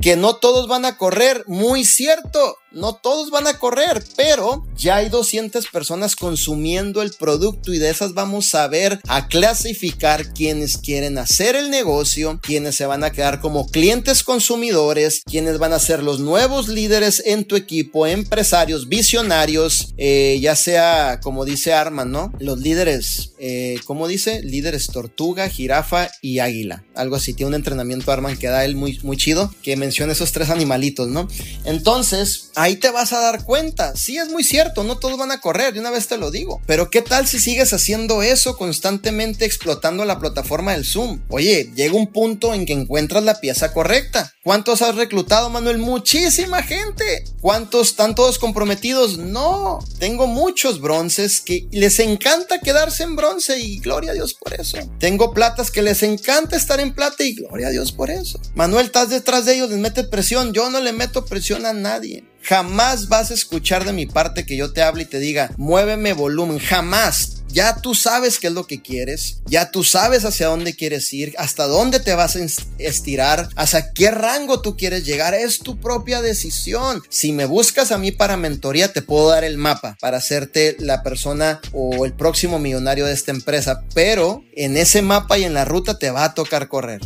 Que no todos van a correr, muy cierto. No todos van a correr, pero ya hay 200 personas consumiendo el producto y de esas vamos a ver a clasificar quienes quieren hacer el negocio, quienes se van a quedar como clientes consumidores, quienes van a ser los nuevos líderes en tu equipo, empresarios, visionarios, eh, ya sea como dice Arman, ¿no? Los líderes, eh, ¿cómo dice? Líderes tortuga, jirafa y águila. Algo así, tiene un entrenamiento Arman que da él muy, muy chido, que menciona esos tres animalitos, ¿no? Entonces, ahí te vas a dar cuenta. Sí, es muy cierto, no todos van a correr, de una vez te lo digo. Pero ¿qué tal si sigues haciendo eso constantemente explotando la plataforma del Zoom? Oye, llega un punto en que encuentras la pieza correcta. ¿Cuántos has reclutado, Manuel? Muchísima gente. ¿Cuántos están todos comprometidos? No, tengo muchos bronces que les encanta quedarse en bronce y gloria a Dios por eso. Tengo platas que les encanta estar en plata y gloria a Dios por eso. Manuel, estás detrás de ellos, les mete presión. Yo no le meto presión a nadie. Jamás vas a escuchar de mi parte que yo te hable y te diga, muéveme volumen. Jamás. Ya tú sabes qué es lo que quieres, ya tú sabes hacia dónde quieres ir, hasta dónde te vas a estirar, hasta qué rango tú quieres llegar, es tu propia decisión. Si me buscas a mí para mentoría, te puedo dar el mapa para hacerte la persona o el próximo millonario de esta empresa, pero en ese mapa y en la ruta te va a tocar correr.